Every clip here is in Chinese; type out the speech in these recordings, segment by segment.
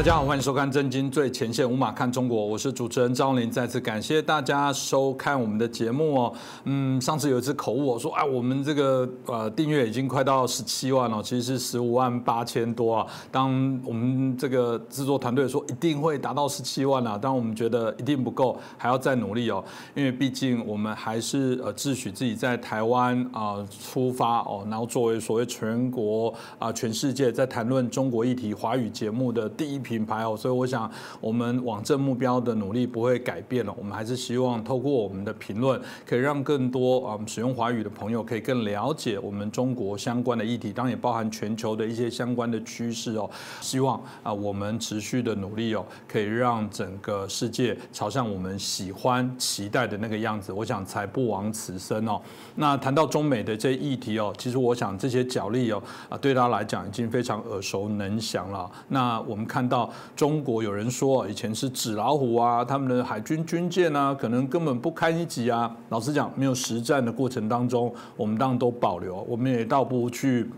大家好，欢迎收看《震惊最前线》，无马看中国，我是主持人张林。再次感谢大家收看我们的节目哦。嗯，上次有一次口误，我说啊，我们这个呃订阅已经快到十七万了，其实是十五万八千多啊。当我们这个制作团队说一定会达到十七万啊，当我们觉得一定不够，还要再努力哦。因为毕竟我们还是呃自诩自己在台湾啊出发哦，然后作为所谓全国啊全世界在谈论中国议题华语节目的第一批。品牌哦，所以我想我们往正目标的努力不会改变了。我们还是希望透过我们的评论，可以让更多啊使用华语的朋友可以更了解我们中国相关的议题，当然也包含全球的一些相关的趋势哦。希望啊我们持续的努力哦，可以让整个世界朝向我们喜欢、期待的那个样子。我想才不枉此生哦。那谈到中美的这议题哦，其实我想这些角力哦啊，对他来讲已经非常耳熟能详了。那我们看到。中国有人说以前是纸老虎啊，他们的海军军舰啊，可能根本不堪一击啊。老实讲，没有实战的过程当中，我们当然都保留，我们也倒不如去。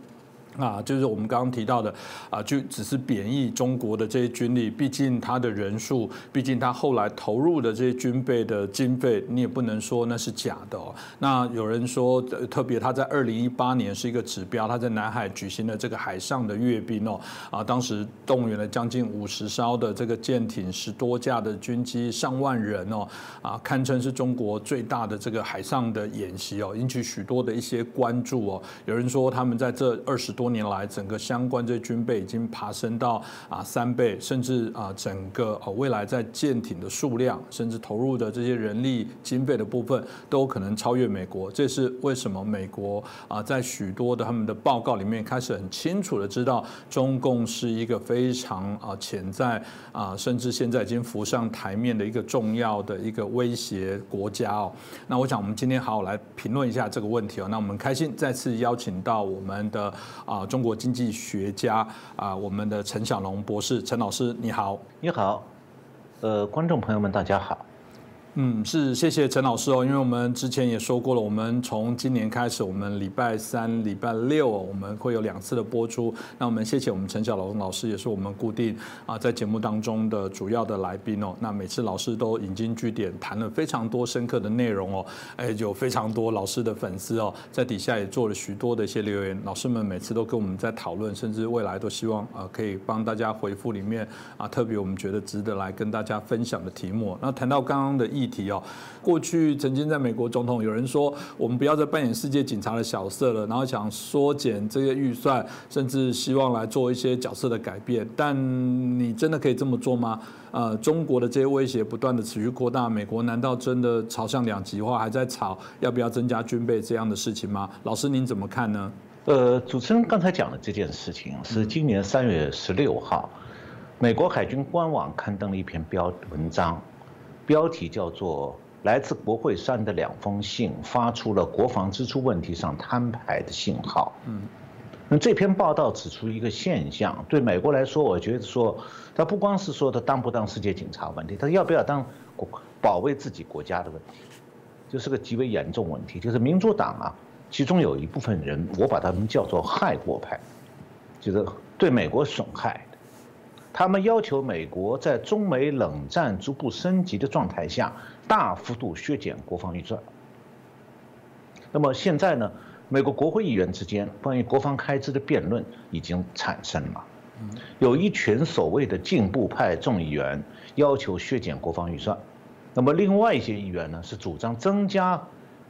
啊，就是我们刚刚提到的啊，就只是贬义中国的这些军力，毕竟他的人数，毕竟他后来投入的这些军备的经费，你也不能说那是假的哦。那有人说，特别他在二零一八年是一个指标，他在南海举行了这个海上的阅兵哦，啊，当时动员了将近五十艘的这个舰艇，十多架的军机，上万人哦，啊，堪称是中国最大的这个海上的演习哦，引起许多的一些关注哦。有人说他们在这二十多。多年来，整个相关这些军备已经爬升到啊三倍，甚至啊整个呃未来在舰艇的数量，甚至投入的这些人力经费的部分，都可能超越美国。这是为什么美国啊在许多的他们的报告里面开始很清楚的知道，中共是一个非常啊潜在啊甚至现在已经浮上台面的一个重要的一个威胁国家哦。那我想我们今天好好来评论一下这个问题哦。那我们开心再次邀请到我们的。啊中国经济学家啊，我们的陈小龙博士，陈老师你好，你好，呃，观众朋友们大家好。嗯，是谢谢陈老师哦，因为我们之前也说过了，我们从今年开始，我们礼拜三、礼拜六我们会有两次的播出。那我们谢谢我们陈小龙老师，也是我们固定啊在节目当中的主要的来宾哦。那每次老师都引经据典，谈了非常多深刻的内容哦。哎，有非常多老师的粉丝哦，在底下也做了许多的一些留言。老师们每次都跟我们在讨论，甚至未来都希望啊可以帮大家回复里面啊特别我们觉得值得来跟大家分享的题目。那谈到刚刚的意。议题哦，过去曾经在美国总统有人说，我们不要再扮演世界警察的角色了，然后想缩减这些预算，甚至希望来做一些角色的改变。但你真的可以这么做吗？呃，中国的这些威胁不断的持续扩大，美国难道真的朝向两极化，还在吵要不要增加军备这样的事情吗？老师您怎么看呢？呃，主持人刚才讲的这件事情是今年三月十六号，美国海军官网刊登了一篇标文章。标题叫做《来自国会山的两封信发出了国防支出问题上摊牌的信号》。嗯，那这篇报道指出一个现象，对美国来说，我觉得说，他不光是说他当不当世界警察问题，他要不要当国保卫自己国家的问题，这是个极为严重问题。就是民主党啊，其中有一部分人，我把他们叫做害国派，就是对美国损害。他们要求美国在中美冷战逐步升级的状态下，大幅度削减国防预算。那么现在呢？美国国会议员之间关于国防开支的辩论已经产生了。有一群所谓的进步派众议员要求削减国防预算，那么另外一些议员呢是主张增加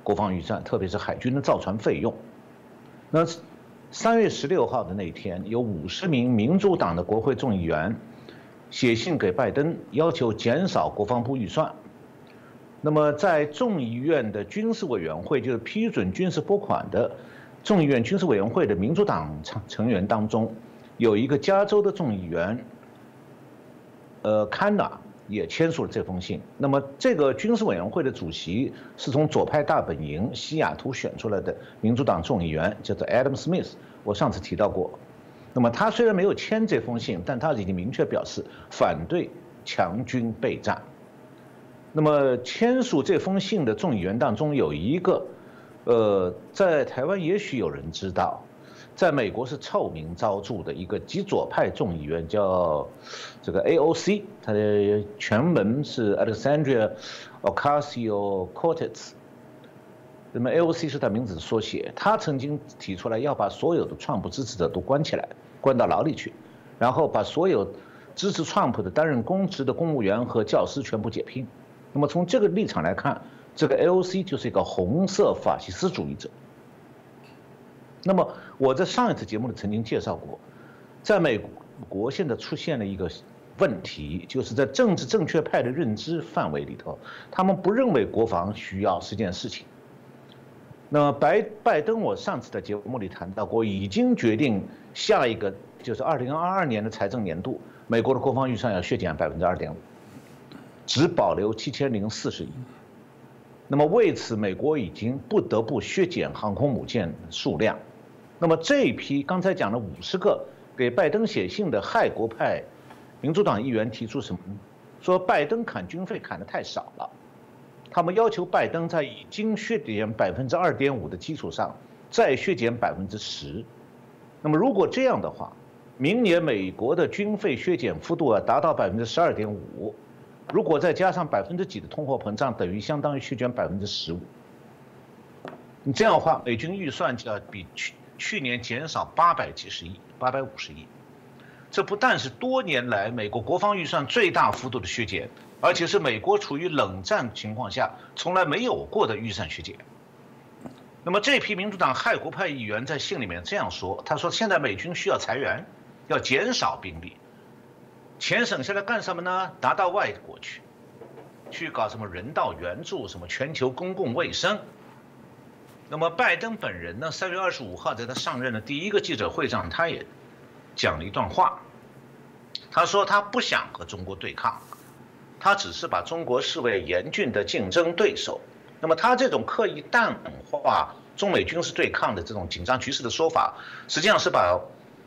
国防预算，特别是海军的造船费用。那。三月十六号的那一天，有五十名民主党的国会众议员写信给拜登，要求减少国防部预算。那么，在众议院的军事委员会，就是批准军事拨款的众议院军事委员会的民主党成成员当中，有一个加州的众议员，呃，康纳。也签署了这封信。那么，这个军事委员会的主席是从左派大本营西雅图选出来的民主党众议员，叫做 Adam Smith。我上次提到过。那么，他虽然没有签这封信，但他已经明确表示反对强军备战。那么，签署这封信的众议员当中有一个，呃，在台湾也许有人知道，在美国是臭名昭著的一个极左派众议员，叫这个 AOC，他的全文是 Alexandria Ocasio-Cortez。那么 AOC 是他名字的缩写。他曾经提出来要把所有的川普支持者都关起来，关到牢里去，然后把所有支持川普的担任公职的公务员和教师全部解聘。那么从这个立场来看，这个 AOC 就是一个红色法西斯主义者。那么我在上一次节目里曾经介绍过，在美国现在出现了一个问题，就是在政治正确派的认知范围里头，他们不认为国防需要是件事情。那么拜拜登，我上次在节目里谈到过，已经决定下一个就是二零二二年的财政年度，美国的国防预算要削减百分之二点五，只保留七千零四十亿。那么为此，美国已经不得不削减航空母舰数量。那么这一批刚才讲了五十个给拜登写信的害国派民主党议员提出什么？说拜登砍军费砍得太少了，他们要求拜登在已经削减百分之二点五的基础上再削减百分之十。那么如果这样的话，明年美国的军费削减幅度啊达到百分之十二点五，如果再加上百分之几的通货膨胀，等于相当于削减百分之十五。你这样的话，美军预算就要比去。去年减少八百几十亿，八百五十亿，这不但是多年来美国国防预算最大幅度的削减，而且是美国处于冷战情况下从来没有过的预算削减。那么这批民主党害国派议员在信里面这样说：“他说现在美军需要裁员，要减少兵力，钱省下来干什么呢？拿到外国去，去搞什么人道援助，什么全球公共卫生。”那么拜登本人呢？三月二十五号在他上任的第一个记者会上，他也讲了一段话。他说他不想和中国对抗，他只是把中国视为严峻的竞争对手。那么他这种刻意淡化中美军事对抗的这种紧张局势的说法，实际上是把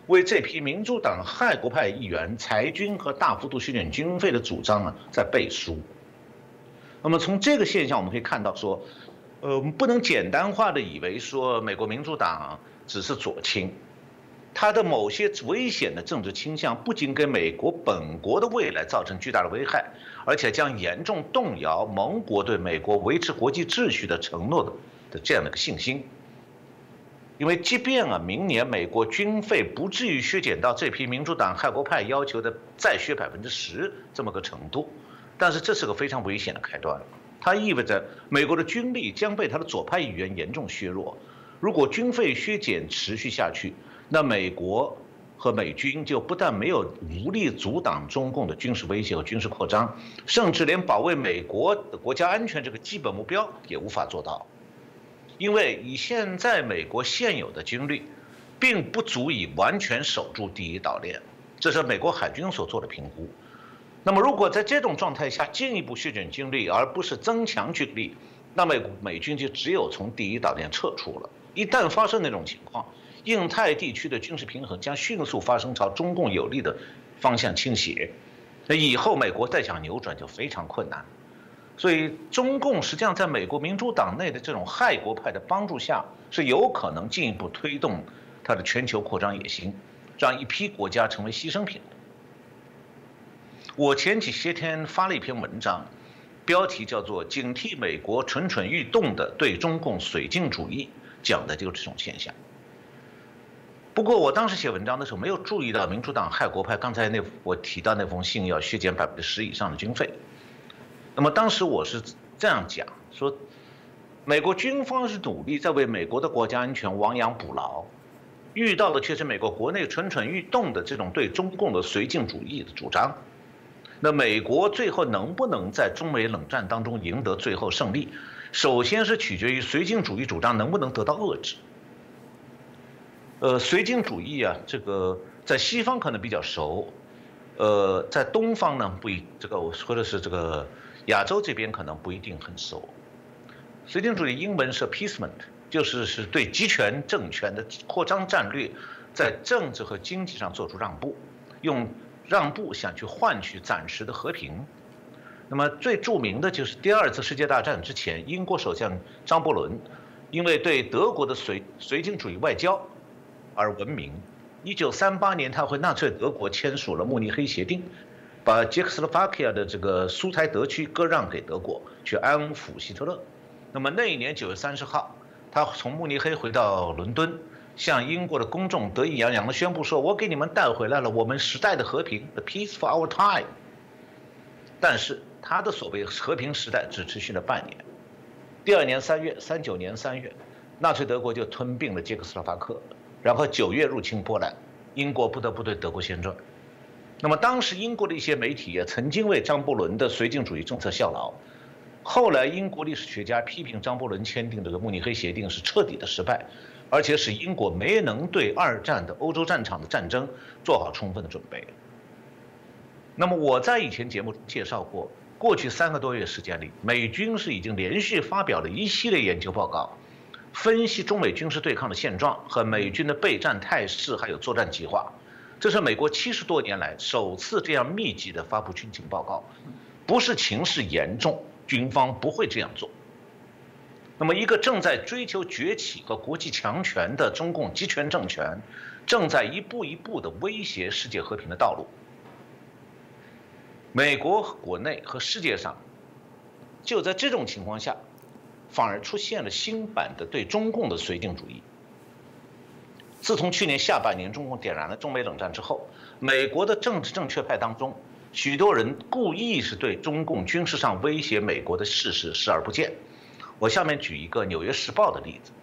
为这批民主党害国派议员裁军和大幅度削减军费的主张啊在背书。那么从这个现象我们可以看到说。呃，我们不能简单化的以为说美国民主党只是左倾，它的某些危险的政治倾向不仅给美国本国的未来造成巨大的危害，而且将严重动摇盟国对美国维持国际秩序的承诺的的这样的一个信心。因为即便啊，明年美国军费不至于削减到这批民主党害国派要求的再削百分之十这么个程度，但是这是个非常危险的开端。它意味着美国的军力将被他的左派议员严重削弱。如果军费削减持续下去，那美国和美军就不但没有无力阻挡中共的军事威胁和军事扩张，甚至连保卫美国的国家安全这个基本目标也无法做到。因为以现在美国现有的军力，并不足以完全守住第一岛链，这是美国海军所做的评估。那么，如果在这种状态下进一步削减军力，而不是增强军力，那么美军就只有从第一岛链撤出了。一旦发生那种情况，印太地区的军事平衡将迅速发生朝中共有利的方向倾斜，那以后美国再想扭转就非常困难。所以，中共实际上在美国民主党内的这种害国派的帮助下，是有可能进一步推动它的全球扩张野心，让一批国家成为牺牲品。我前几些天发了一篇文章，标题叫做“警惕美国蠢蠢欲动的对中共绥靖主义”，讲的就是这种现象。不过我当时写文章的时候没有注意到民主党害国派刚才那我提到那封信要削减百分之十以上的军费。那么当时我是这样讲说，美国军方是努力在为美国的国家安全亡羊补牢，遇到的却是美国国内蠢蠢欲动的这种对中共的绥靖主义的主张。那美国最后能不能在中美冷战当中赢得最后胜利，首先是取决于绥靖主义主张能不能得到遏制。呃，绥靖主义啊，这个在西方可能比较熟，呃，在东方呢不一，这个我说的是这个亚洲这边可能不一定很熟。绥靖主义英文是 appeasement，就是是对集权政权的扩张战略，在政治和经济上做出让步，用。让步，想去换取暂时的和平。那么最著名的就是第二次世界大战之前，英国首相张伯伦，因为对德国的绥绥靖主义外交而闻名。一九三八年，他和纳粹德国签署了慕尼黑协定，把捷克斯洛伐克的这个苏台德区割让给德国，去安抚希特勒。那么那一年九月三十号，他从慕尼黑回到伦敦，向英国的公众得意洋洋地宣布说：“我给你们带回来了我们时代的和平，the peace for our time。”但是他的所谓和平时代只持续了半年。第二年三月，三九年三月，纳粹德国就吞并了捷克斯洛伐克，然后九月入侵波兰，英国不得不对德国宣战。那么当时英国的一些媒体也曾经为张伯伦的绥靖主义政策效劳。后来，英国历史学家批评张伯伦签订这个慕尼黑协定是彻底的失败，而且使英国没能对二战的欧洲战场的战争做好充分的准备。那么，我在以前节目介绍过，过去三个多月时间里，美军是已经连续发表了一系列研究报告，分析中美军事对抗的现状和美军的备战态势，还有作战计划。这是美国七十多年来首次这样密集的发布军情报告，不是情势严重。军方不会这样做。那么，一个正在追求崛起和国际强权的中共集权政权，正在一步一步地威胁世界和平的道路。美国国内和世界上，就在这种情况下，反而出现了新版的对中共的绥靖主义。自从去年下半年中共点燃了中美冷战之后，美国的政治正确派当中。许多人故意是对中共军事上威胁美国的事实视而不见。我下面举一个《纽约时报》的例子，《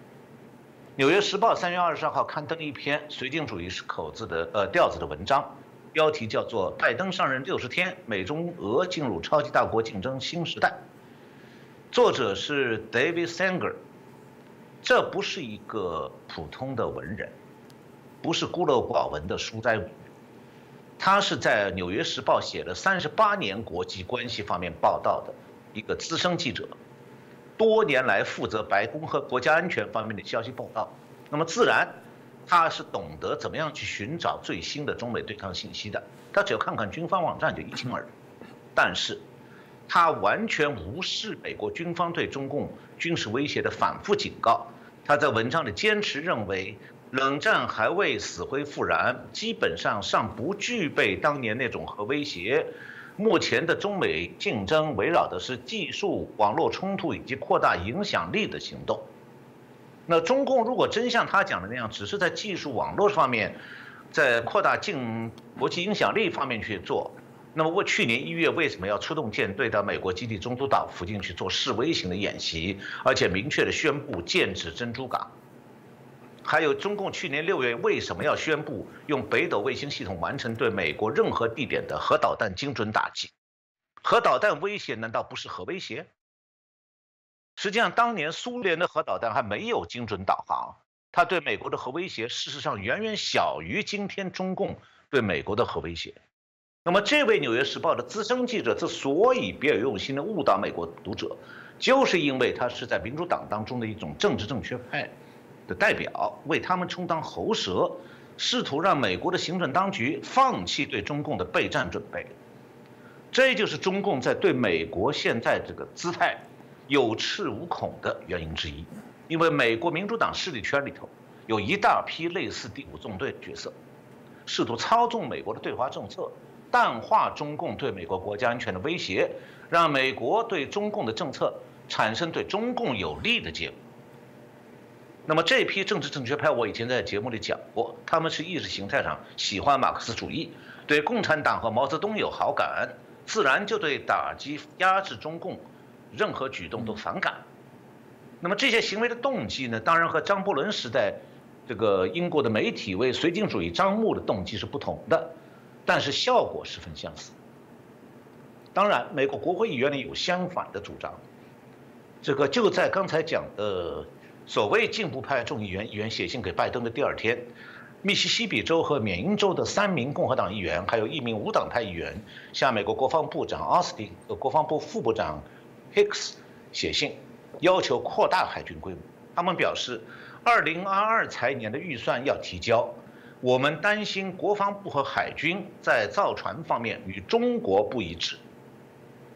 纽约时报》三月二十二号刊登一篇绥靖主义是口字的呃调子的文章，标题叫做《拜登上任六十天，美中俄进入超级大国竞争新时代》，作者是 David Sanger。这不是一个普通的文人，不是孤陋寡闻的书斋文人。他是在《纽约时报》写了三十八年国际关系方面报道的一个资深记者，多年来负责白宫和国家安全方面的消息报道。那么自然，他是懂得怎么样去寻找最新的中美对抗信息的。他只要看看军方网站就一清二楚。但是，他完全无视美国军方对中共军事威胁的反复警告。他在文章里坚持认为。冷战还未死灰复燃，基本上尚不具备当年那种核威胁。目前的中美竞争围绕的是技术、网络冲突以及扩大影响力的行动。那中共如果真像他讲的那样，只是在技术网络方面，在扩大竞国际影响力方面去做，那么为去年一月为什么要出动舰队到美国基地中途岛附近去做示威型的演习，而且明确的宣布建制珍珠港？还有中共去年六月为什么要宣布用北斗卫星系统完成对美国任何地点的核导弹精准打击？核导弹威胁难道不是核威胁？实际上，当年苏联的核导弹还没有精准导航，它对美国的核威胁事实上远远小于今天中共对美国的核威胁。那么，这位《纽约时报》的资深记者之所以别有用心的误导美国读者，就是因为他是在民主党当中的一种政治正确派。的代表为他们充当喉舌，试图让美国的行政当局放弃对中共的备战准备。这就是中共在对美国现在这个姿态有恃无恐的原因之一。因为美国民主党势力圈里头有一大批类似第五纵队的角色，试图操纵美国的对华政策，淡化中共对美国国家安全的威胁，让美国对中共的政策产生对中共有利的结果。那么这批政治正确派，我以前在节目里讲过，他们是意识形态上喜欢马克思主义，对共产党和毛泽东有好感，自然就对打击压制中共任何举动都反感。那么这些行为的动机呢，当然和张伯伦时代这个英国的媒体为绥靖主义张目的动机是不同的，但是效果十分相似。当然，美国国会议员里有相反的主张，这个就在刚才讲的。所谓进步派众议员议员写信给拜登的第二天，密西西比州和缅因州的三名共和党议员，还有一名无党派议员，向美国国防部长奥斯汀和国防部副部长 Hicks 写信，要求扩大海军规模。他们表示，2022财年的预算要提交，我们担心国防部和海军在造船方面与中国不一致。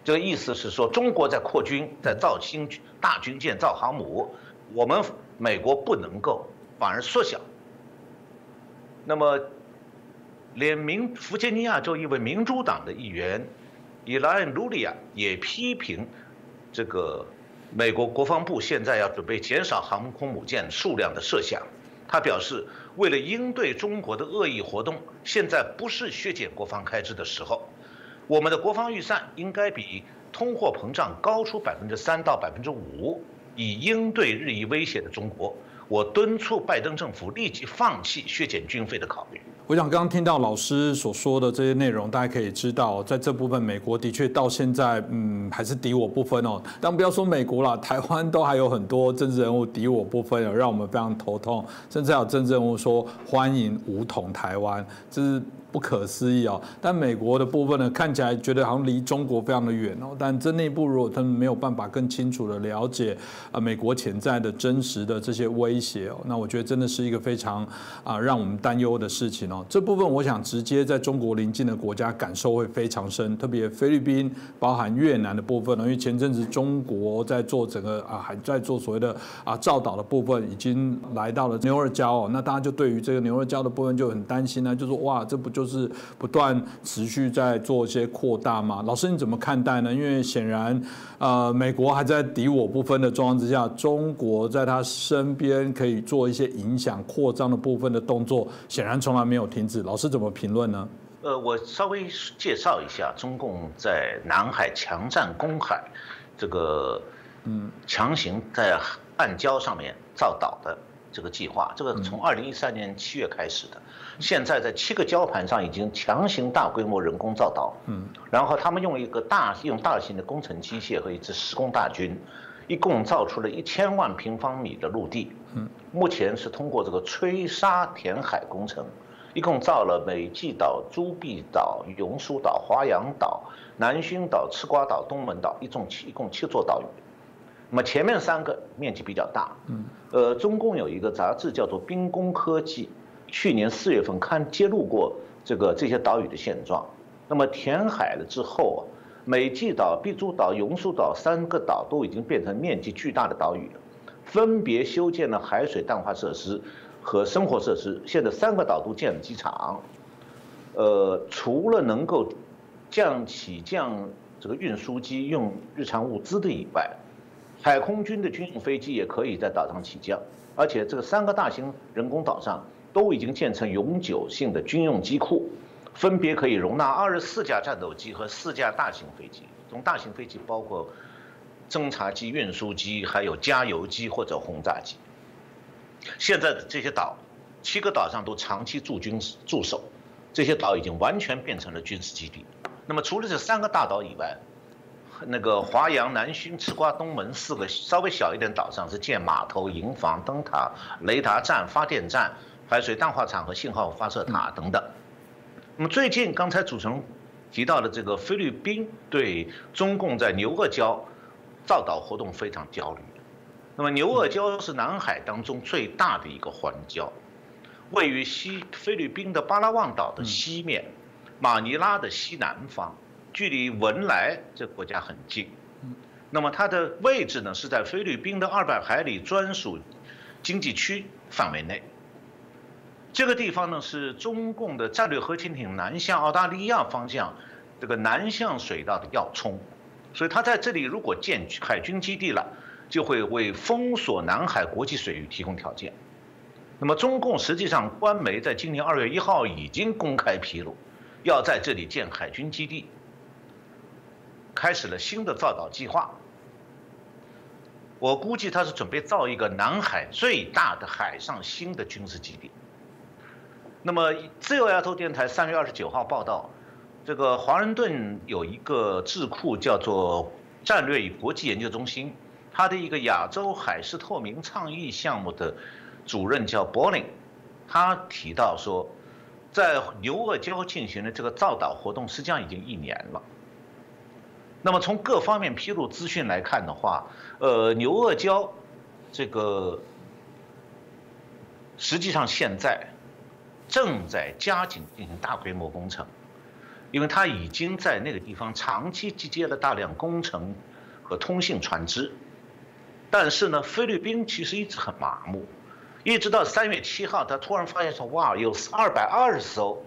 这个意思是说，中国在扩军，在造新大军舰、造航母。我们美国不能够反而缩小，那么，连民弗吉尼亚州一位民主党的议员伊莱恩·卢利亚也批评这个美国国防部现在要准备减少航空母舰数量的设想。他表示，为了应对中国的恶意活动，现在不是削减国防开支的时候。我们的国防预算应该比通货膨胀高出百分之三到百分之五，以应对日益威胁的中国。我敦促拜登政府立即放弃削减军费的考虑。我想刚刚听到老师所说的这些内容，大家可以知道，在这部分，美国的确到现在，嗯，还是敌我不分哦。但不要说美国了，台湾都还有很多政治人物敌我不分，让我们非常头痛。甚至有政治人物说欢迎武统台湾，这是。不可思议哦，但美国的部分呢，看起来觉得好像离中国非常的远哦。但这内部如果他们没有办法更清楚的了解啊，美国潜在的真实的这些威胁哦，那我觉得真的是一个非常啊让我们担忧的事情哦。这部分我想直接在中国邻近的国家感受会非常深，特别菲律宾、包含越南的部分呢，因为前阵子中国在做整个啊还在做所谓的啊造岛的部分，已经来到了牛二礁哦，那大家就对于这个牛二礁的部分就很担心呢，就说哇，这不就。是不断持续在做一些扩大嘛？老师你怎么看待呢？因为显然，呃，美国还在敌我不分的状况之下，中国在他身边可以做一些影响扩张的部分的动作，显然从来没有停止。老师怎么评论呢？呃，我稍微介绍一下中共在南海强占公海，这个嗯，强行在暗礁上面造岛的。这个计划，这个从二零一三年七月开始的，现在在七个礁盘上已经强行大规模人工造岛，嗯，然后他们用一个大用大型的工程机械和一支施工大军，一共造出了一千万平方米的陆地，嗯，目前是通过这个吹沙填海工程，一共造了美济岛、朱碧岛、永暑岛、华阳岛、南薰岛、赤瓜岛、东门岛，一共七一共七座岛屿。那么前面三个面积比较大，嗯，呃，中共有一个杂志叫做《兵工科技》，去年四月份刊揭露过这个这些岛屿的现状。那么填海了之后啊，美济岛、碧珠岛、永暑岛三个岛都已经变成面积巨大的岛屿，分别修建了海水淡化设施和生活设施。现在三个岛都建了机场，呃，除了能够降起降这个运输机用日常物资的以外。海空军的军用飞机也可以在岛上起降，而且这个三个大型人工岛上都已经建成永久性的军用机库，分别可以容纳二十四架战斗机和四架大型飞机。从大型飞机包括侦察机、运输机，还有加油机或者轰炸机。现在的这些岛，七个岛上都长期驻军驻守，这些岛已经完全变成了军事基地。那么除了这三个大岛以外，那个华阳、南薰、赤瓜、东门四个稍微小一点岛上是建码头、营房、灯塔、雷达站、发电站、海水淡化厂和信号发射塔等等。那么最近刚才主持人提到的这个菲律宾对中共在牛轭礁造岛活动非常焦虑。那么牛轭礁是南海当中最大的一个环礁，位于西菲律宾的巴拉望岛的西面，马尼拉的西南方。距离文莱这国家很近，那么它的位置呢是在菲律宾的二百海里专属经济区范围内。这个地方呢是中共的战略核潜艇南向澳大利亚方向这个南向水道的要冲，所以它在这里如果建海军基地了，就会为封锁南海国际水域提供条件。那么中共实际上官媒在今年二月一号已经公开披露，要在这里建海军基地。开始了新的造岛计划，我估计他是准备造一个南海最大的海上新的军事基地。那么，自由亚洲电台三月二十九号报道，这个华盛顿有一个智库叫做战略与国际研究中心，它的一个亚洲海事透明倡议项目的主任叫柏林，他提到说，在牛轭礁进行的这个造岛活动，实际上已经一年了。那么从各方面披露资讯来看的话，呃，牛轭礁这个实际上现在正在加紧进行大规模工程，因为它已经在那个地方长期集结了大量工程和通信船只。但是呢，菲律宾其实一直很麻木，一直到三月七号，他突然发现说，哇，有二百二十艘，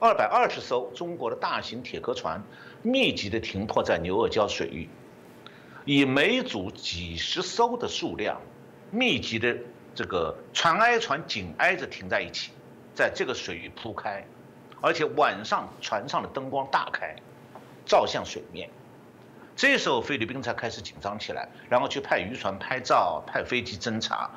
二百二十艘中国的大型铁壳船密集的停泊在牛耳礁水域，以每组几十艘的数量，密集的这个船挨船紧挨着停在一起，在这个水域铺开，而且晚上船上的灯光大开，照向水面。这时候菲律宾才开始紧张起来，然后去派渔船拍照，派飞机侦察。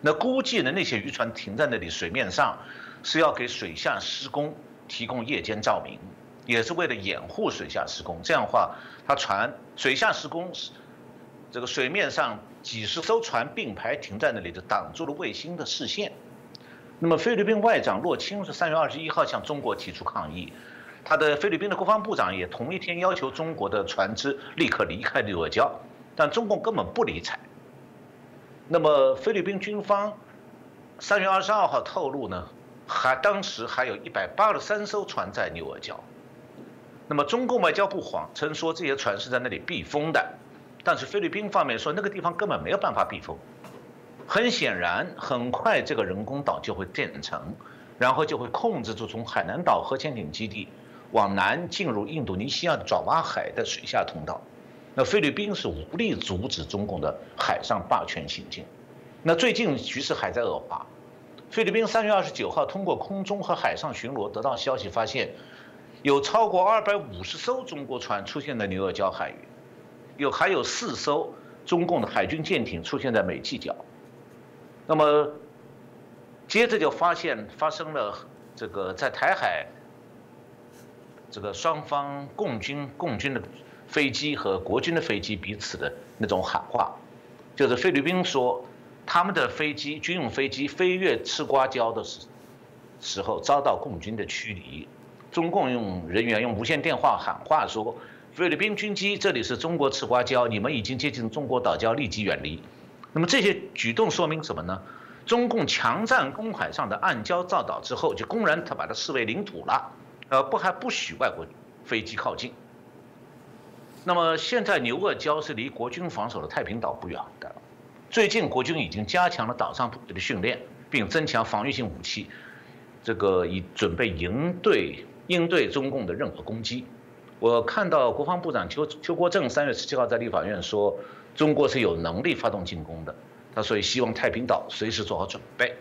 那估计呢，那些渔船停在那里水面上，是要给水下施工提供夜间照明，也是为了掩护水下施工。这样的话，它船水下施工，这个水面上几十艘船并排停在那里，就挡住了卫星的视线。那么菲律宾外长洛钦是三月二十一号向中国提出抗议，他的菲律宾的国防部长也同一天要求中国的船只立刻离开六角，但中共根本不理睬。那么菲律宾军方三月二十二号透露呢，还当时还有一百八十三艘船在牛耳礁。那么中共外交部谎称说这些船是在那里避风的，但是菲律宾方面说那个地方根本没有办法避风。很显然，很快这个人工岛就会建成，然后就会控制住从海南岛核潜艇基地往南进入印度尼西亚爪哇海的水下通道。那菲律宾是无力阻止中共的海上霸权行径。那最近局势还在恶化。菲律宾三月二十九号通过空中和海上巡逻得到消息，发现有超过二百五十艘中国船出现在牛耳礁海域，有还有四艘中共的海军舰艇出现在美济角。那么接着就发现发生了这个在台海这个双方共军共军的。飞机和国军的飞机彼此的那种喊话，就是菲律宾说他们的飞机军用飞机飞越赤瓜礁的时时候遭到共军的驱离，中共用人员用无线电话喊话说菲律宾军机这里是中国赤瓜礁，你们已经接近中国岛礁，立即远离。那么这些举动说明什么呢？中共强占公海上的暗礁造岛之后，就公然他把它视为领土了，呃不还不许外国飞机靠近。那么现在牛耳礁是离国军防守的太平岛不远的。最近国军已经加强了岛上部队的训练，并增强防御性武器，这个以准备应对应对中共的任何攻击。我看到国防部长邱邱国正三月十七号在立法院说，中国是有能力发动进攻的，他所以希望太平岛随时做好准备。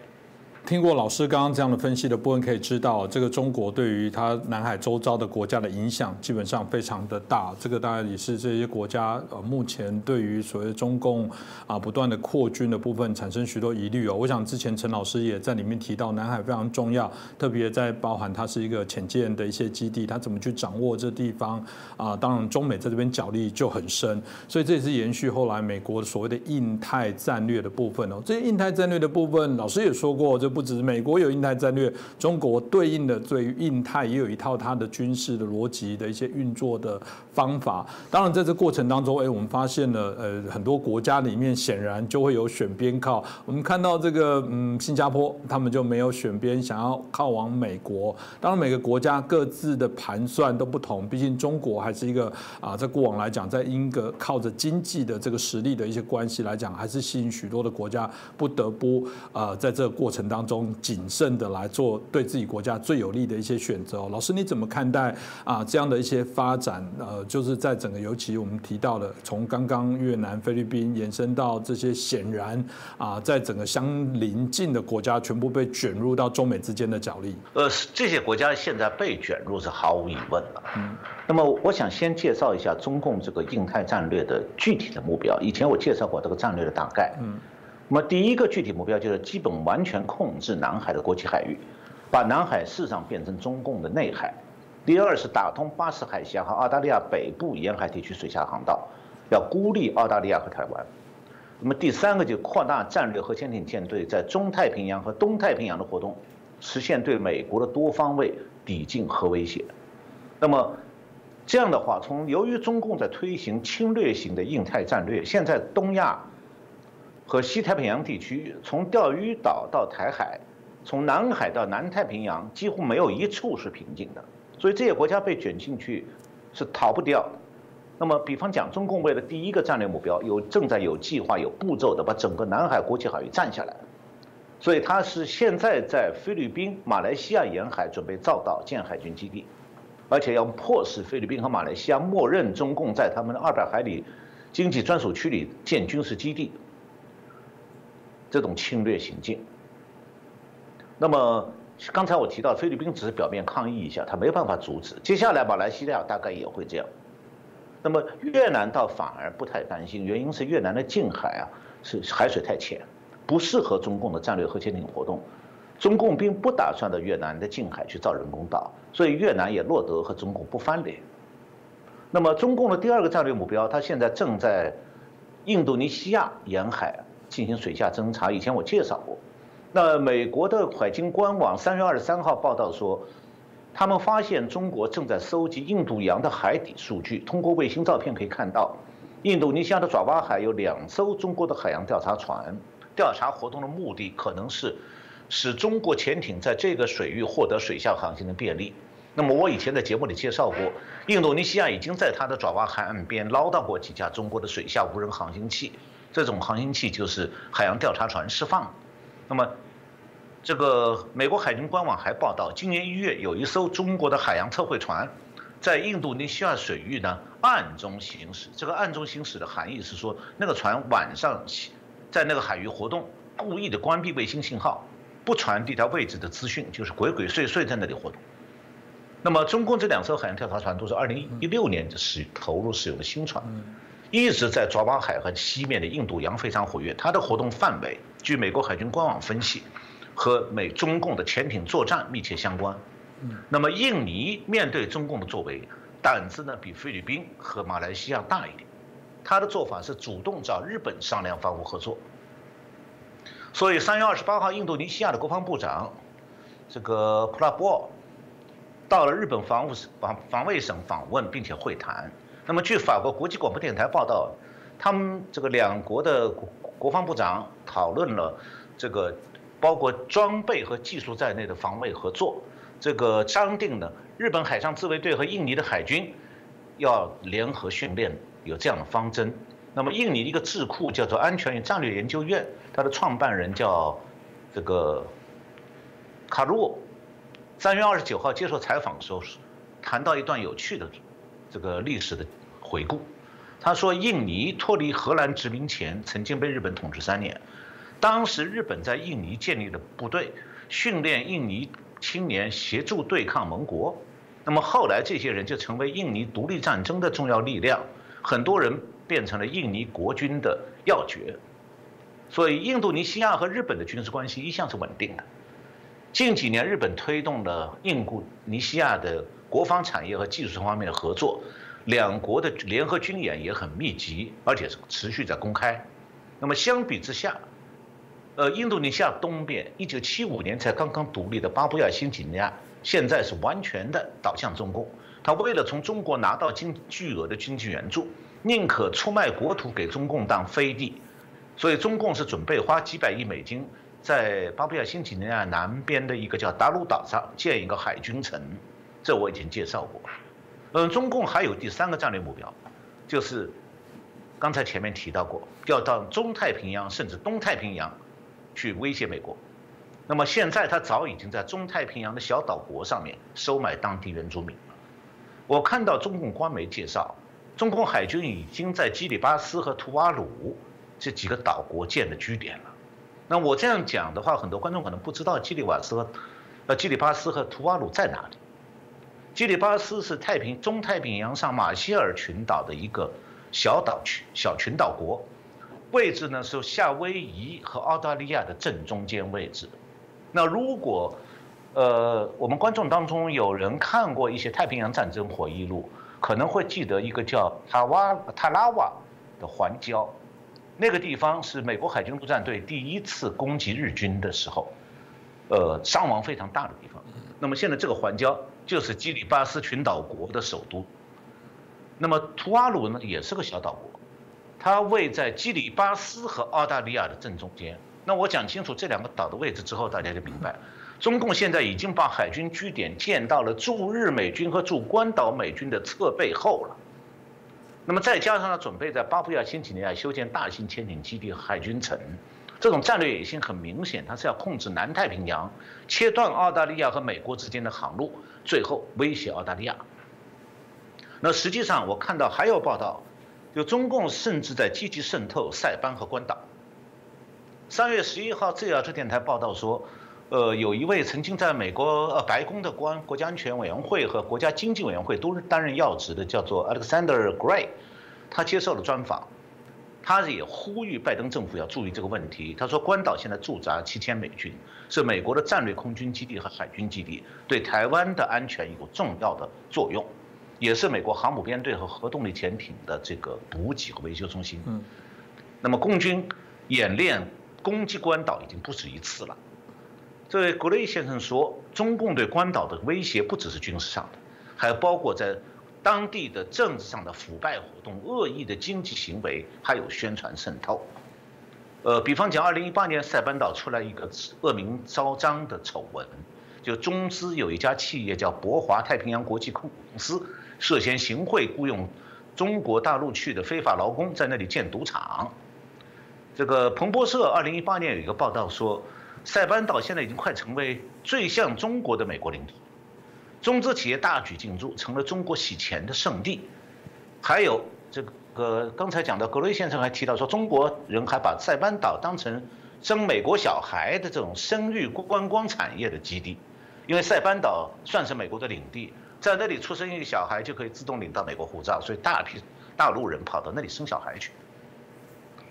听过老师刚刚这样的分析的部分，可以知道这个中国对于它南海周遭的国家的影响基本上非常的大。这个当然也是这些国家呃目前对于所谓中共啊不断的扩军的部分产生许多疑虑哦。我想之前陈老师也在里面提到，南海非常重要，特别在包含它是一个潜舰的一些基地，它怎么去掌握这地方啊？当然中美在这边角力就很深，所以这也是延续后来美国所谓的印太战略的部分哦。这些印太战略的部分，老师也说过这。不只是美国有印太战略，中国对应的对于印太也有一套它的军事的逻辑的一些运作的方法。当然，在这过程当中，哎，我们发现了，呃，很多国家里面显然就会有选边靠。我们看到这个，嗯，新加坡他们就没有选边，想要靠往美国。当然，每个国家各自的盘算都不同，毕竟中国还是一个啊，在过往来讲，在英格靠着经济的这个实力的一些关系来讲，还是吸引许多的国家不得不啊，在这个过程当。当中谨慎的来做对自己国家最有利的一些选择。老师，你怎么看待啊这样的一些发展？呃，就是在整个尤其我们提到的，从刚刚越南、菲律宾延伸到这些显然啊，在整个相邻近的国家全部被卷入到中美之间的角力。呃，这些国家现在被卷入是毫无疑问的。嗯，那么我想先介绍一下中共这个印太战略的具体的目标。以前我介绍过这个战略的大概。嗯。那么第一个具体目标就是基本完全控制南海的国际海域，把南海事实上变成中共的内海。第二是打通巴士海峡和澳大利亚北部沿海地区水下航道，要孤立澳大利亚和台湾。那么第三个就扩大战略核潜艇舰队在中太平洋和东太平洋的活动，实现对美国的多方位抵近核威胁。那么这样的话，从由于中共在推行侵略型的印太战略，现在东亚。和西太平洋地区，从钓鱼岛到台海，从南海到南太平洋，几乎没有一处是平静的。所以这些国家被卷进去，是逃不掉的。那么，比方讲，中共为了第一个战略目标，有正在有计划、有步骤的把整个南海国际海域占下来。所以他是现在在菲律宾、马来西亚沿海准备造岛建海军基地，而且要迫使菲律宾和马来西亚默认中共在他们的二百海里经济专属区里建军事基地，这种侵略行径。那么刚才我提到菲律宾只是表面抗议一下，他没办法阻止，接下来马来西亚大概也会这样。那么越南倒反而不太担心，原因是越南的近海啊是海水太浅。不适合中共的战略核潜艇活动，中共并不打算到越南的近海去造人工岛，所以越南也落得和中共不翻脸。那么中共的第二个战略目标，它现在正在印度尼西亚沿海进行水下侦察。以前我介绍过，那美国的海军官网三月二十三号报道说，他们发现中国正在收集印度洋的海底数据，通过卫星照片可以看到，印度尼西亚的爪哇海有两艘中国的海洋调查船。调查活动的目的可能是使中国潜艇在这个水域获得水下航行的便利。那么我以前在节目里介绍过，印度尼西亚已经在它的爪哇海岸边捞到过几架中国的水下无人航行器，这种航行器就是海洋调查船释放。那么，这个美国海军官网还报道，今年一月有一艘中国的海洋测绘船在印度尼西亚水域呢暗中行驶。这个暗中行驶的含义是说，那个船晚上。在那个海域活动，故意的关闭卫星信号，不传递它位置的资讯，就是鬼鬼祟祟在那里活动。那么，中共这两艘海洋调查船都是二零一六年使投入使用的新船，一直在爪哇海和西面的印度洋非常活跃。它的活动范围，据美国海军官网分析，和美中共的潜艇作战密切相关。那么，印尼面对中共的作为，胆子呢比菲律宾和马来西亚大一点。他的做法是主动找日本商量防务合作，所以三月二十八号，印度尼西亚的国防部长这个普拉波到了日本防务省防防卫省访问，并且会谈。那么，据法国国际广播电台报道，他们这个两国的国防部长讨论了这个包括装备和技术在内的防卫合作。这个商定呢，日本海上自卫队和印尼的海军要联合训练。有这样的方针，那么印尼一个智库叫做安全与战略研究院，它的创办人叫这个卡鲁，三月二十九号接受采访的时候，谈到一段有趣的这个历史的回顾。他说，印尼脱离荷兰殖民前曾经被日本统治三年，当时日本在印尼建立了部队，训练印尼青年协助对抗盟国，那么后来这些人就成为印尼独立战争的重要力量。很多人变成了印尼国军的要诀，所以印度尼西亚和日本的军事关系一向是稳定的。近几年，日本推动了印度尼西亚的国防产业和技术方面的合作，两国的联合军演也很密集，而且是持续在公开。那么相比之下，呃，印度尼西亚东边1975年才刚刚独立的巴布亚新几内亚，现在是完全的倒向中共。他为了从中国拿到经巨额的经济援助，宁可出卖国土给中共当飞地，所以中共是准备花几百亿美金，在巴布亚新几内亚南边的一个叫达鲁岛上建一个海军城，这我已经介绍过。嗯，中共还有第三个战略目标，就是刚才前面提到过，要到中太平洋甚至东太平洋去威胁美国。那么现在他早已经在中太平洋的小岛国上面收买当地原住民。我看到中共官媒介绍，中共海军已经在基里巴斯和图瓦鲁这几个岛国建了据点了。那我这样讲的话，很多观众可能不知道基里瓦斯和呃基里巴斯和图瓦鲁在哪里。基里巴斯是太平中太平洋上马歇尔群岛的一个小岛群小群岛国，位置呢是夏威夷和澳大利亚的正中间位置。那如果呃，我们观众当中有人看过一些太平洋战争回忆录，可能会记得一个叫塔瓦塔拉瓦的环礁，那个地方是美国海军陆战队第一次攻击日军的时候，呃，伤亡非常大的地方。那么现在这个环礁就是基里巴斯群岛国的首都。那么图瓦鲁呢，也是个小岛国，它位在基里巴斯和澳大利亚的正中间。那我讲清楚这两个岛的位置之后，大家就明白。中共现在已经把海军据点建到了驻日美军和驻关岛美军的侧背后了，那么再加上他准备在巴布亚新几内亚修建大型潜艇基地海军城，这种战略野心很明显，它是要控制南太平洋，切断澳大利亚和美国之间的航路，最后威胁澳大利亚。那实际上我看到还有报道，就中共甚至在积极渗透塞班和关岛。三月十一号，自由亚电台报道说，呃，有一位曾经在美国呃白宫的国国家安全委员会和国家经济委员会都担任要职的，叫做 Alexander Gray，他接受了专访。他也呼吁拜登政府要注意这个问题。他说，关岛现在驻扎七千美军，是美国的战略空军基地和海军基地，对台湾的安全有重要的作用，也是美国航母编队和核动力潜艇的这个补给和维修中心。嗯，那么共军演练攻击关岛已经不止一次了。这位格雷先生说，中共对关岛的威胁不只是军事上的，还包括在。当地的政治上的腐败活动、恶意的经济行为，还有宣传渗透。呃，比方讲，二零一八年塞班岛出来一个恶名昭彰的丑闻，就中资有一家企业叫博华太平洋国际控股公司，涉嫌行贿雇佣中国大陆去的非法劳工，在那里建赌场。这个彭博社二零一八年有一个报道说，塞班岛现在已经快成为最像中国的美国领土。中资企业大举进驻，成了中国洗钱的圣地。还有这个刚才讲的格雷先生还提到说，中国人还把塞班岛当成生美国小孩的这种生育观光产业的基地，因为塞班岛算是美国的领地，在那里出生一个小孩就可以自动领到美国护照，所以大批大陆人跑到那里生小孩去。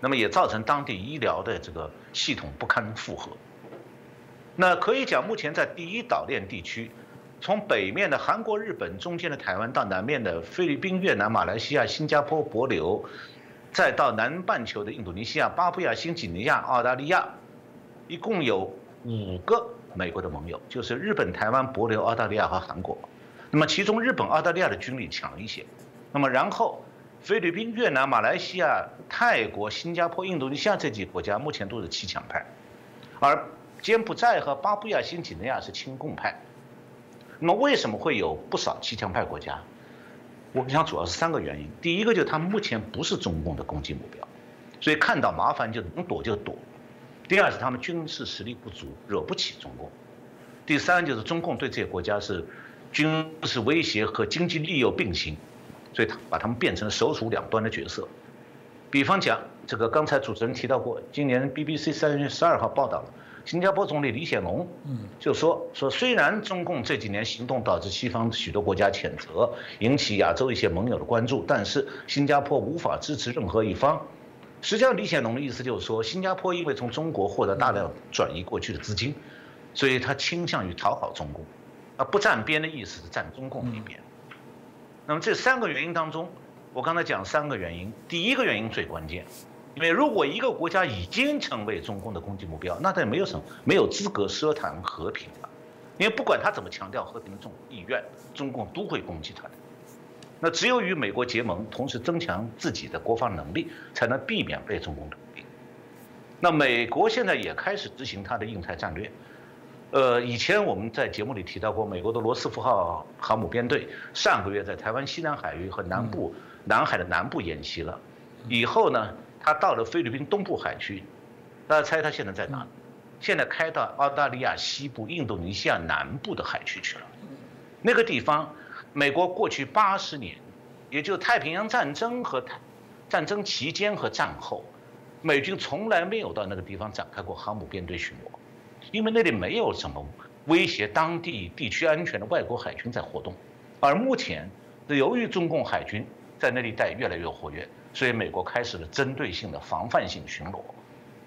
那么也造成当地医疗的这个系统不堪负荷。那可以讲，目前在第一岛链地区。从北面的韩国、日本，中间的台湾，到南面的菲律宾、越南、马来西亚、新加坡、帛琉，再到南半球的印度尼西亚、巴布亚新几内亚、澳大利亚，一共有五个美国的盟友，就是日本、台湾、帛琉、澳大利亚和韩国。那么其中日本、澳大利亚的军力强一些。那么然后菲律宾、越南、马来西亚、泰国、新加坡、印度尼西亚这几国家目前都是七强派，而柬埔寨和巴布亚新几内亚是亲共派。那么为什么会有不少七强派国家？我想主要是三个原因。第一个就是他们目前不是中共的攻击目标，所以看到麻烦就能躲就躲。第二是他们军事实力不足，惹不起中共。第三就是中共对这些国家是军事威胁和经济利诱并行，所以他把他们变成了首鼠两端的角色。比方讲，这个刚才主持人提到过，今年 BBC 三月十二号报道了。新加坡总理李显龙，嗯，就说说，虽然中共这几年行动导致西方许多国家谴责，引起亚洲一些盟友的关注，但是新加坡无法支持任何一方。实际上，李显龙的意思就是说，新加坡因为从中国获得大量转移过去的资金，所以他倾向于讨好中共，而不站边的意思是站中共一边。那么这三个原因当中，我刚才讲三个原因，第一个原因最关键。因为如果一个国家已经成为中共的攻击目标，那他也没有什么没有资格奢谈和平了。因为不管他怎么强调和平的这种意愿，中共都会攻击他的。那只有与美国结盟，同时增强自己的国防能力，才能避免被中共吞并。那美国现在也开始执行它的印太战略。呃，以前我们在节目里提到过，美国的罗斯福号航母编队上个月在台湾西南海域和南部南海的南部演习了。以后呢？他到了菲律宾东部海区，大家猜他现在在哪？现在开到澳大利亚西部、印度尼西亚南部的海区去了。那个地方，美国过去八十年，也就太平洋战争和战争期间和战后，美军从来没有到那个地方展开过航母编队巡逻，因为那里没有什么威胁当地地区安全的外国海军在活动。而目前，由于中共海军在那里带越来越活跃。所以美国开始了针对性的防范性巡逻。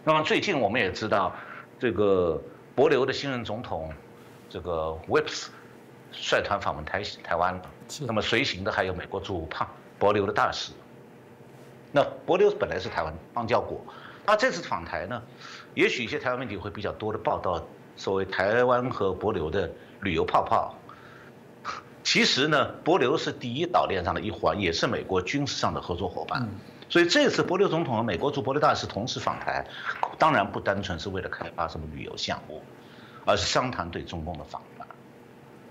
那么最近我们也知道，这个博琉的新任总统，这个 Whips 率团访问台台湾了。那么随行的还有美国驻帕博琉的大使。那博琉本来是台湾邦交国，他这次访台呢，也许一些台湾媒体会比较多的报道所谓台湾和博琉的旅游泡泡。其实呢，博琉是第一岛链上的一环，也是美国军事上的合作伙伴。所以这次博琉总统和美国驻博琉大使同时访台，当然不单纯是为了开发什么旅游项目，而是商谈对中共的防范。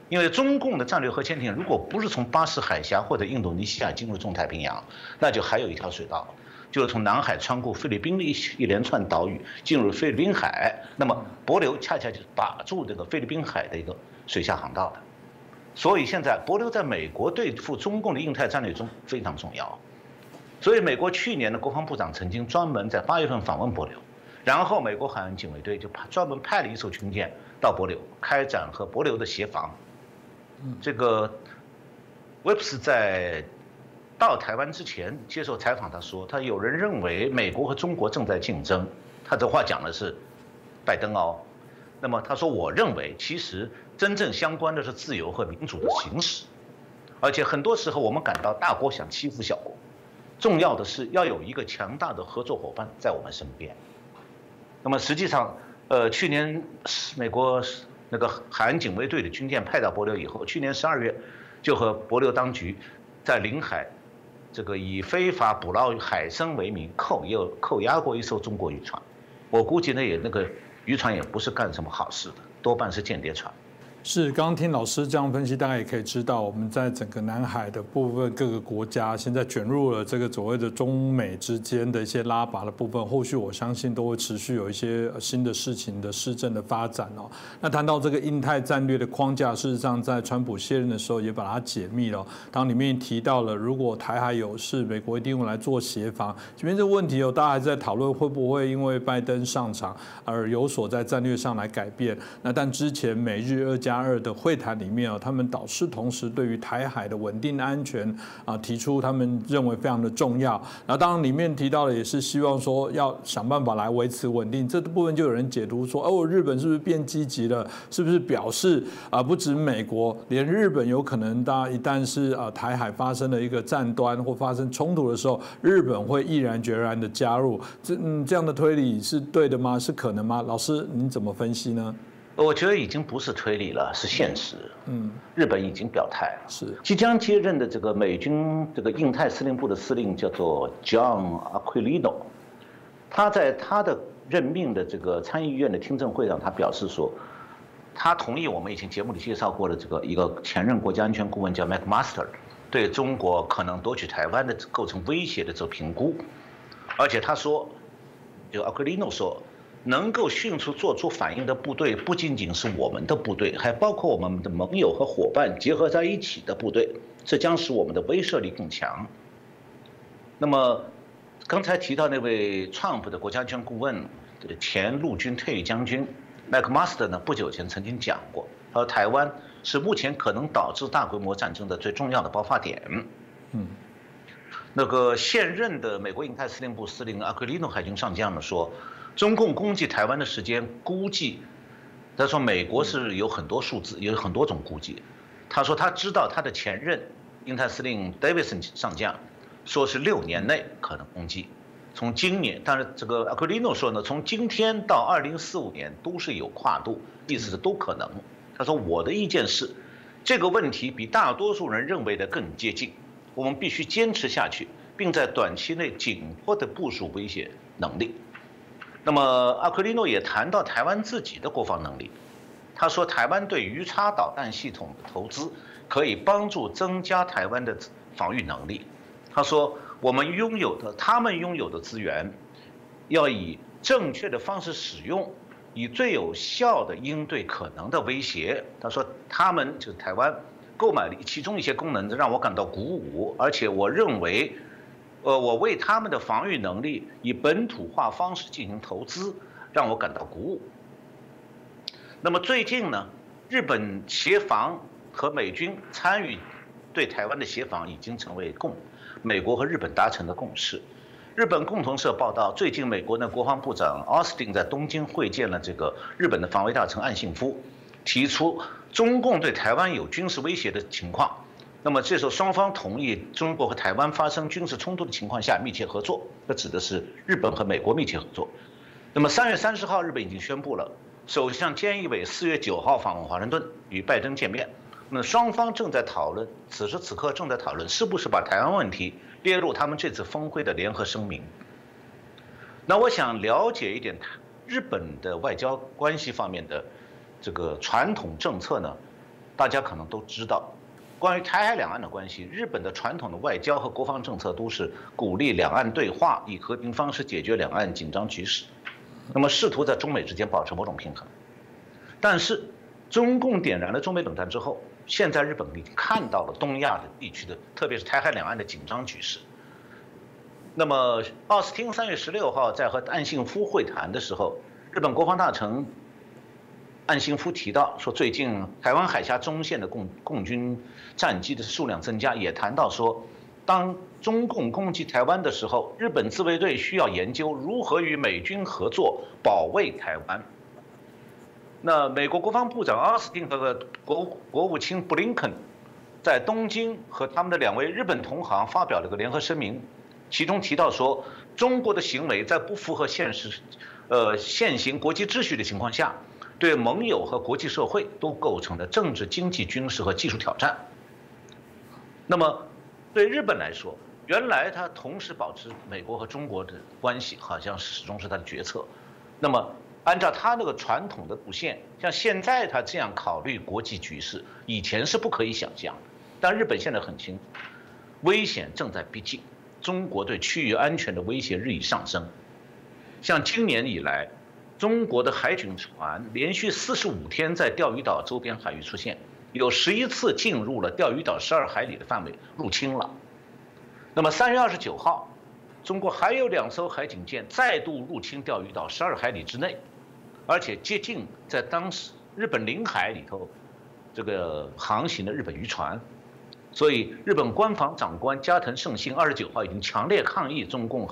因为中共的战略核潜艇如果不是从巴士海峡或者印度尼西亚进入中太平洋，那就还有一条水道，就是从南海穿过菲律宾的一一连串岛屿进入菲律宾海。那么帛琉恰恰就是把住这个菲律宾海的一个水下航道的。所以现在帛琉在美国对付中共的印太战略中非常重要。所以美国去年的国防部长曾经专门在八月份访问帛琉，然后美国海岸警卫队就派专门派了一艘军舰到帛琉开展和帛琉的协防。这个 w e b 在到台湾之前接受采访，他说：“他有人认为美国和中国正在竞争。”他这话讲的是拜登哦。那么他说：“我认为其实真正相关的是自由和民主的行使，而且很多时候我们感到大国想欺负小国，重要的是要有一个强大的合作伙伴在我们身边。”那么实际上，呃，去年美国。那个海岸警卫队的军舰派到帛琉以后，去年十二月就和帛琉当局在领海这个以非法捕捞海参为名扣又扣押过一艘中国渔船。我估计那也那个渔船也不是干什么好事的，多半是间谍船。是，刚刚听老师这样分析，大家也可以知道，我们在整个南海的部分各个国家，现在卷入了这个所谓的中美之间的一些拉拔的部分，后续我相信都会持续有一些新的事情的施政的发展哦。那谈到这个印太战略的框架，事实上在川普卸任的时候也把它解密了，当里面提到了，如果台海有事，美国一定会来做协防。前面这个问题哦，大家还在讨论会不会因为拜登上场而有所在战略上来改变。那但之前美日二加加二的会谈里面啊，他们导师同时对于台海的稳定安全啊提出他们认为非常的重要。然后当然里面提到的也是希望说要想办法来维持稳定。这部分就有人解读说，哦，日本是不是变积极了？是不是表示啊，不止美国，连日本有可能，大家一旦是啊台海发生了一个战端或发生冲突的时候，日本会毅然决然的加入。这嗯这样的推理是对的吗？是可能吗？老师你怎么分析呢？我觉得已经不是推理了，是现实。嗯，日本已经表态了，是即将接任的这个美军这个印太司令部的司令叫做 John Aquilino，他在他的任命的这个参议院的听证会上，他表示说，他同意我们以前节目里介绍过的这个一个前任国家安全顾问叫 McMaster 对中国可能夺取台湾的构成威胁的这个评估，而且他说，就 Aquilino 说。能够迅速做出反应的部队，不仅仅是我们的部队，还包括我们的盟友和伙伴结合在一起的部队，这将使我们的威慑力更强。那么，刚才提到那位 Trump 的国家安全顾问，前陆军退役将军 McMaster 呢，不久前曾经讲过，他说台湾是目前可能导致大规模战争的最重要的爆发点。嗯，那个现任的美国印太司令部司令阿奎利诺海军上将呢说。中共攻击台湾的时间估计，他说美国是有很多数字，有很多种估计。他说他知道他的前任印太司令 Davidson 上将说是六年内可能攻击，从今年，但是这个 Aquilino 说呢，从今天到二零四五年都是有跨度，意思是都可能。他说我的意见是，这个问题比大多数人认为的更接近，我们必须坚持下去，并在短期内紧迫的部署威胁能力。那么阿奎利诺也谈到台湾自己的国防能力，他说台湾对鱼叉导弹系统的投资可以帮助增加台湾的防御能力。他说我们拥有的他们拥有的资源，要以正确的方式使用，以最有效的应对可能的威胁。他说他们就是台湾购买了其中一些功能，让我感到鼓舞，而且我认为。呃，我为他们的防御能力以本土化方式进行投资，让我感到鼓舞。那么最近呢，日本协防和美军参与对台湾的协防已经成为共美国和日本达成的共识。日本共同社报道，最近美国的国防部长奥斯汀在东京会见了这个日本的防卫大臣岸信夫，提出中共对台湾有军事威胁的情况。那么这时候双方同意中国和台湾发生军事冲突的情况下密切合作，这指的是日本和美国密切合作。那么三月三十号，日本已经宣布了，首相菅义伟四月九号访问华盛顿与拜登见面。那双方正在讨论，此时此刻正在讨论是不是把台湾问题列入他们这次峰会的联合声明。那我想了解一点日本的外交关系方面的这个传统政策呢？大家可能都知道，关于台海两岸的关系，日本的传统的外交和国防政策都是鼓励两岸对话，以和平方式解决两岸紧张局势，那么试图在中美之间保持某种平衡。但是，中共点燃了中美冷战之后，现在日本已经看到了东亚的地区的，特别是台海两岸的紧张局势。那么，奥斯汀三月十六号在和岸信夫会谈的时候，日本国防大臣岸信夫提到说，最近台湾海峡中线的共共军战机的数量增加，也谈到说，当中共攻击台湾的时候，日本自卫队需要研究如何与美军合作保卫台湾。那美国国防部长奥斯汀和国国务卿布林肯在东京和他们的两位日本同行发表了个联合声明。其中提到说，中国的行为在不符合现实，呃现行国际秩序的情况下，对盟友和国际社会都构成了政治、经济、军事和技术挑战。那么，对日本来说，原来他同时保持美国和中国的关系，好像始终是他的决策。那么，按照他那个传统的路线，像现在他这样考虑国际局势，以前是不可以想象的。但日本现在很清楚，危险正在逼近。中国对区域安全的威胁日益上升，像今年以来，中国的海警船连续四十五天在钓鱼岛周边海域出现，有十一次进入了钓鱼岛十二海里的范围入侵了。那么三月二十九号，中国还有两艘海警舰再度入侵钓鱼岛十二海里之内，而且接近在当时日本领海里头这个航行的日本渔船。所以，日本官房长官加藤胜信二十九号已经强烈抗议中共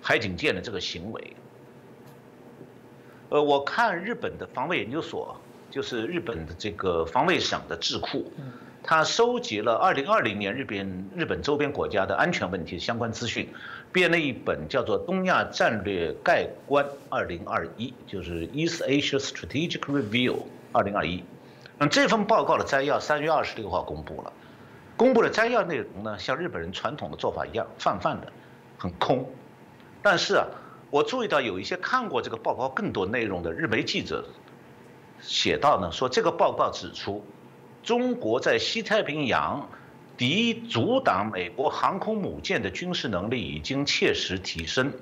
海警舰的这个行为。呃，我看日本的防卫研究所，就是日本的这个防卫省的智库，他收集了二零二零年日本日本周边国家的安全问题相关资讯，编了一本叫做《东亚战略概观二零二一》，就是 East Asia Strategic Review 二零二一。那这份报告的摘要三月二十六号公布了。公布的摘要内容呢，像日本人传统的做法一样，泛泛的，很空。但是啊，我注意到有一些看过这个报告更多内容的日媒记者写到呢，说这个报告指出，中国在西太平洋敌阻挡美国航空母舰的军事能力已经切实提升，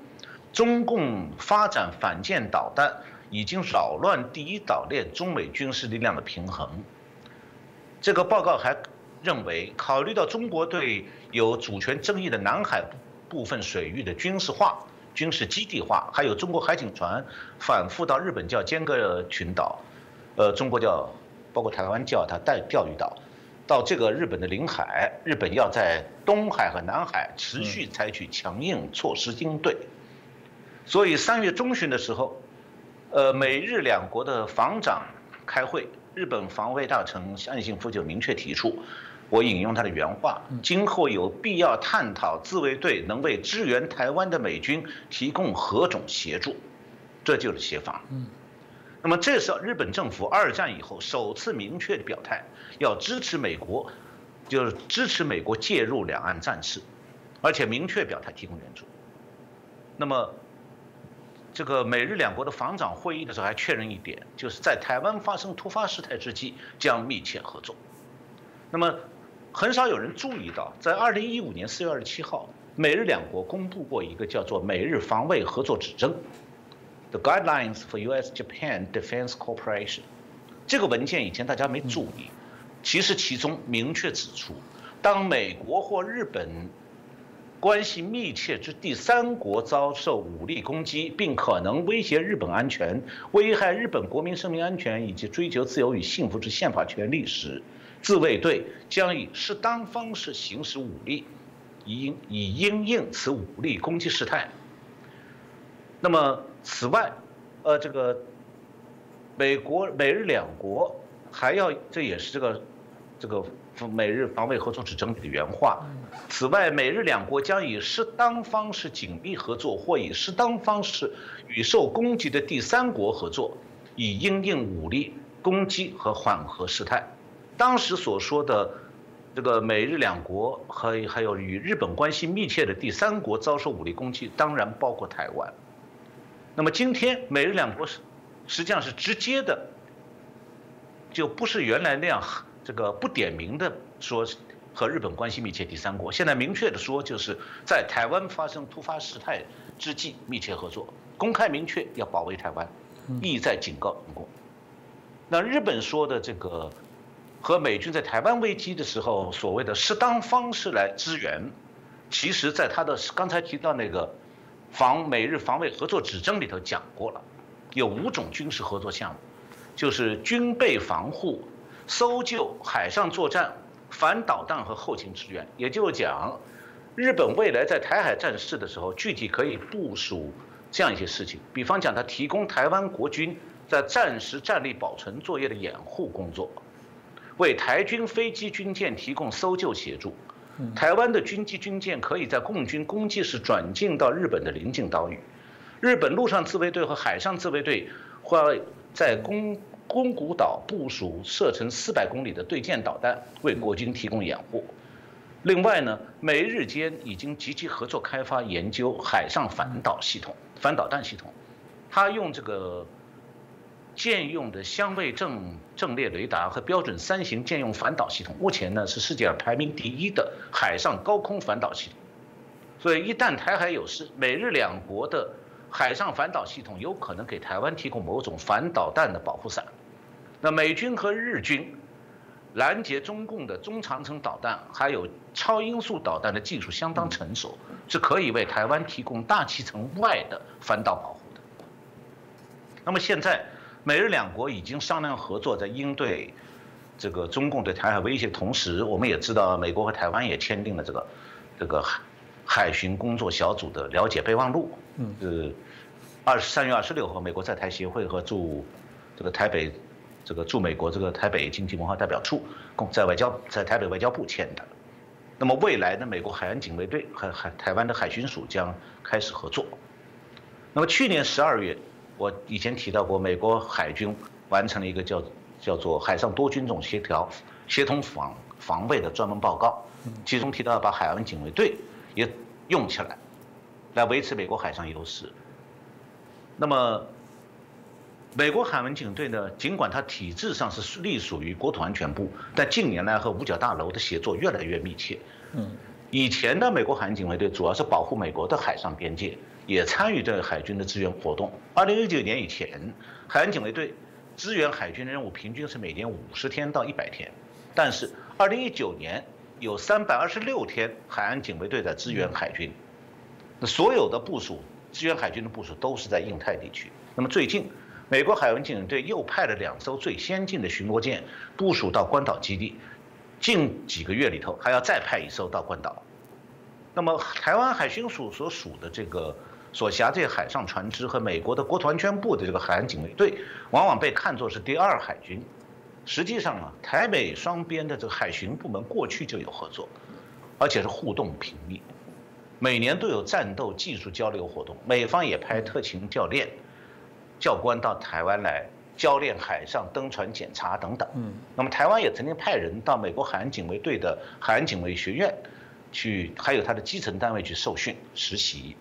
中共发展反舰导弹已经扰乱第一岛链中美军事力量的平衡。这个报告还。认为，考虑到中国对有主权争议的南海部分水域的军事化、军事基地化，还有中国海警船反复到日本叫尖阁群岛，呃，中国叫包括台湾叫它带钓鱼岛，到这个日本的领海，日本要在东海和南海持续采取强硬措施应对。所以三月中旬的时候，呃，美日两国的防长开会，日本防卫大臣岸信夫就明确提出。我引用他的原话：今后有必要探讨自卫队能为支援台湾的美军提供何种协助，这就是协防。那么这是日本政府二战以后首次明确的表态，要支持美国，就是支持美国介入两岸战事，而且明确表态提供援助。那么，这个美日两国的防长会议的时候还确认一点，就是在台湾发生突发事态之际将密切合作。那么。很少有人注意到，在二零一五年四月二十七号，美日两国公布过一个叫做《美日防卫合作指针》（The Guidelines for U.S.-Japan Defense Cooperation）。这个文件以前大家没注意，其实其中明确指出，当美国或日本关系密切之第三国遭受武力攻击，并可能威胁日本安全、危害日本国民生命安全以及追求自由与幸福之宪法权利时，自卫队将以适当方式行使武力，以以应应此武力攻击事态。那么，此外，呃，这个美国美日两国还要，这也是这个这个美日防卫合作指整体的原话。此外，美日两国将以适当方式紧密合作，或以适当方式与受攻击的第三国合作，以应应武力攻击和缓和事态。当时所说的这个美日两国和还有与日本关系密切的第三国遭受武力攻击，当然包括台湾。那么今天美日两国是实际上是直接的，就不是原来那样这个不点名的说和日本关系密切第三国，现在明确的说就是在台湾发生突发事态之际密切合作，公开明确要保卫台湾，意在警告中国。那日本说的这个和美军在台湾危机的时候所谓的适当方式来支援，其实在他的刚才提到那个防美日防卫合作指征里头讲过了，有五种军事合作项目，就是军备防护、搜救、海上作战、反导弹和后勤支援。也就是讲，日本未来在台海战事的时候，具体可以部署这样一些事情，比方讲，他提供台湾国军。在战时战力保存作业的掩护工作，为台军飞机军舰提供搜救协助。台湾的军机军舰可以在共军攻击时转进到日本的邻近岛屿。日本陆上自卫队和海上自卫队会在宫宫古岛部署射程四百公里的对舰导弹，为国军提供掩护。另外呢，美日间已经积极合作开发研究海上反导系统、反导弹系统。他用这个。舰用的相位阵阵列雷达和标准三型舰用反导系统，目前呢是世界上排名第一的海上高空反导系统。所以一旦台海有事，美日两国的海上反导系统有可能给台湾提供某种反导弹的保护伞。那美军和日军拦截中共的中长程导弹，还有超音速导弹的技术相当成熟，是可以为台湾提供大气层外的反导保护的。那么现在。美日两国已经商量合作，在应对这个中共对台海威胁同时，我们也知道，美国和台湾也签订了这个这个海海巡工作小组的了解备忘录。嗯，是二十三月二十六号，美国在台协会和驻这个台北这个驻美国这个台北经济文化代表处共在外交在台北外交部签的。那么未来呢，美国海岸警卫队和海台湾的海巡署将开始合作。那么去年十二月。我以前提到过，美国海军完成了一个叫叫做海上多军种协调协同防防卫的专门报告，其中提到把海岸警卫队也用起来，来维持美国海上优势。那么，美国海岸警队呢，尽管它体制上是隶属于国土安全部，但近年来和五角大楼的协作越来越密切。嗯，以前的美国海岸警卫队主要是保护美国的海上边界。也参与这个海军的支援活动。二零一九年以前，海岸警卫队支援海军的任务平均是每年五十天到一百天，但是二零一九年有三百二十六天海岸警卫队在支援海军。那所有的部署支援海军的部署都是在印太地区。那么最近，美国海岸警卫队又派了两艘最先进的巡逻舰部署到关岛基地，近几个月里头还要再派一艘到关岛。那么台湾海巡署所属的这个。所辖这些海上船只和美国的国土安全部的这个海岸警卫队，往往被看作是第二海军。实际上啊，台美双边的这个海巡部门过去就有合作，而且是互动频密，每年都有战斗技术交流活动。美方也派特勤教练、教官到台湾来教练海上登船检查等等。嗯，那么台湾也曾经派人到美国海岸警卫队的海岸警卫学院去，还有他的基层单位去受训实习。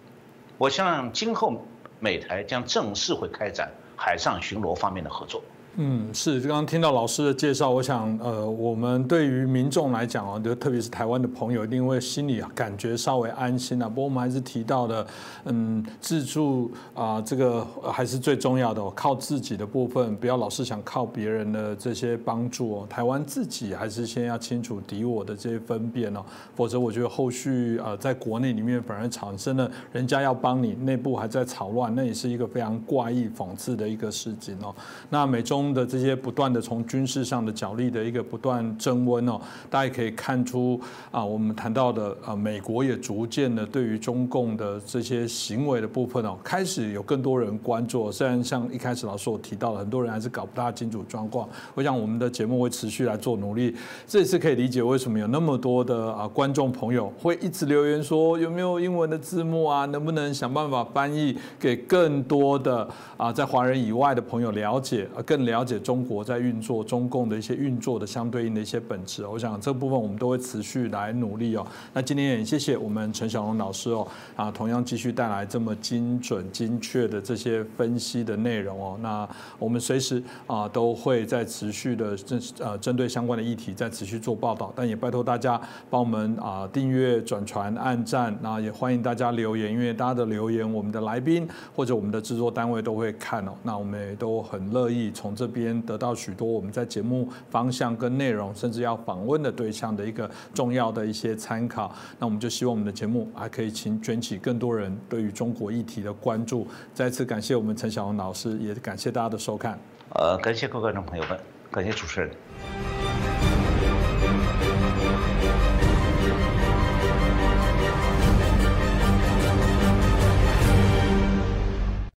我想今后美台将正式会开展海上巡逻方面的合作。嗯，是，刚刚听到老师的介绍，我想，呃，我们对于民众来讲哦，就特别是台湾的朋友，一定会心里感觉稍微安心啊。不过我们还是提到的，嗯，自助啊，这个还是最重要的，哦靠自己的部分，不要老是想靠别人的这些帮助哦。台湾自己还是先要清楚敌我的这些分辨哦，否则我觉得后续呃，在国内里面反而产生了人家要帮你，内部还在吵乱，那也是一个非常怪异讽刺的一个事情哦。那美中。的这些不断的从军事上的角力的一个不断升温哦，大家可以看出啊，我们谈到的啊，美国也逐渐的对于中共的这些行为的部分哦，开始有更多人关注。虽然像一开始老师我提到了，很多人还是搞不大清楚状况。我想我们的节目会持续来做努力，这也是可以理解为什么有那么多的啊观众朋友会一直留言说有没有英文的字幕啊，能不能想办法翻译给更多的啊在华人以外的朋友了解啊更。了解中国在运作、中共的一些运作的相对应的一些本质。我想这部分我们都会持续来努力哦。那今天也谢谢我们陈小龙老师哦，啊，同样继续带来这么精准、精确的这些分析的内容哦。那我们随时啊都会在持续的针呃针对相关的议题在持续做报道，但也拜托大家帮我们啊订阅、转传、按赞，那也欢迎大家留言，因为大家的留言，我们的来宾或者我们的制作单位都会看哦。那我们也都很乐意从这边得到许多我们在节目方向跟内容，甚至要访问的对象的一个重要的一些参考。那我们就希望我们的节目还可以请卷起更多人对于中国议题的关注。再次感谢我们陈晓红老师，也感谢大家的收看。呃，感谢各位观众朋友们，感谢主持人。